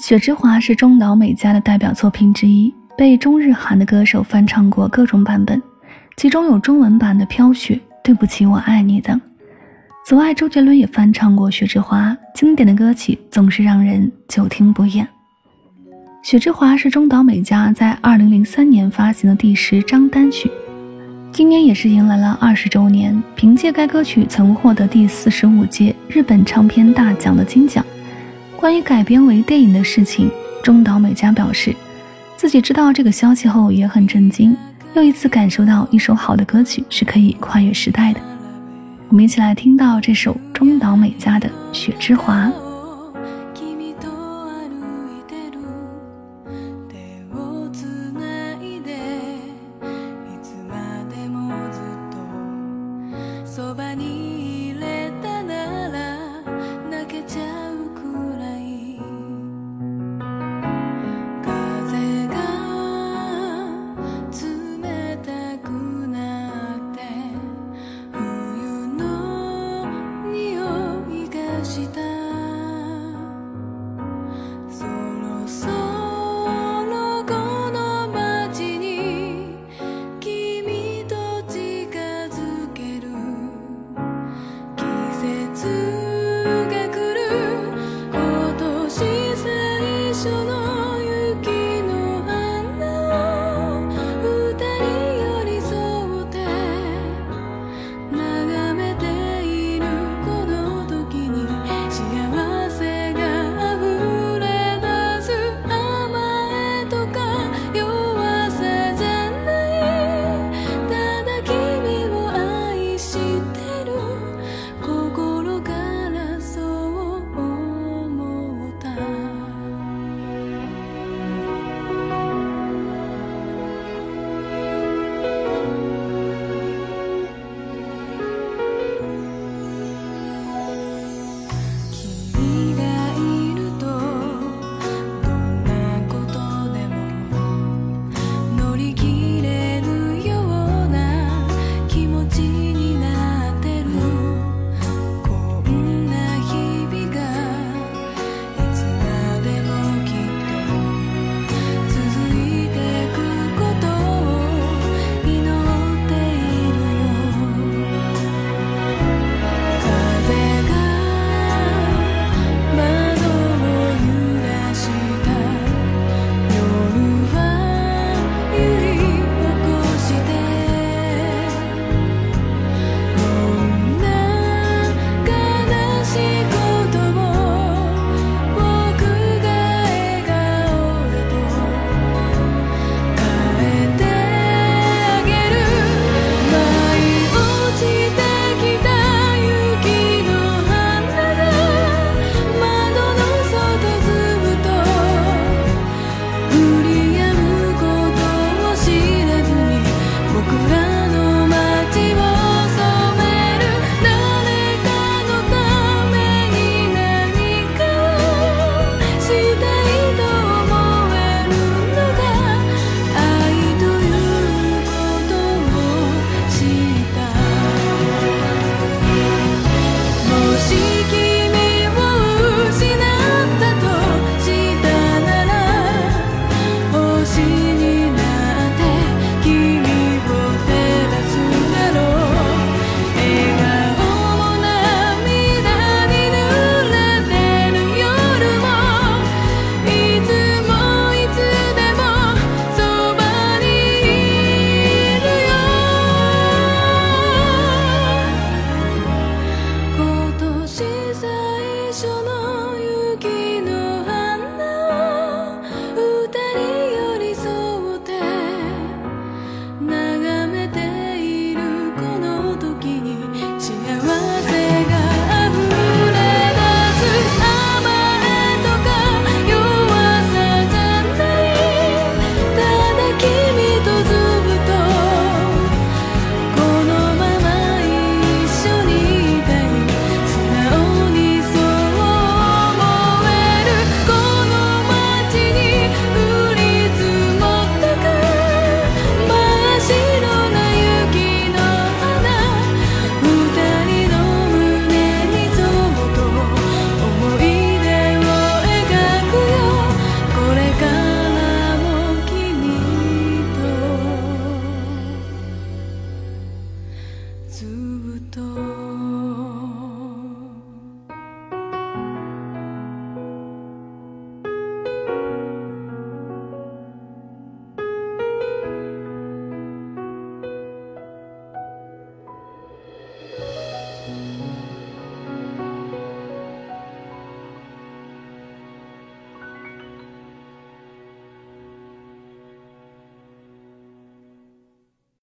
雪之华是中岛美嘉的代表作品之一，被中日韩的歌手翻唱过各种版本，其中有中文版的《飘雪》《对不起我爱你》等。此外，周杰伦也翻唱过《雪之华》，经典的歌曲总是让人久听不厌。《雪之华》是中岛美嘉在2003年发行的第十张单曲，今年也是迎来了二十周年。凭借该歌曲曾获得第四十五届日本唱片大奖的金奖。关于改编为电影的事情，中岛美嘉表示，自己知道这个消息后也很震惊，又一次感受到一首好的歌曲是可以跨越时代的。我们一起来听到这首中岛美嘉的《雪之华》。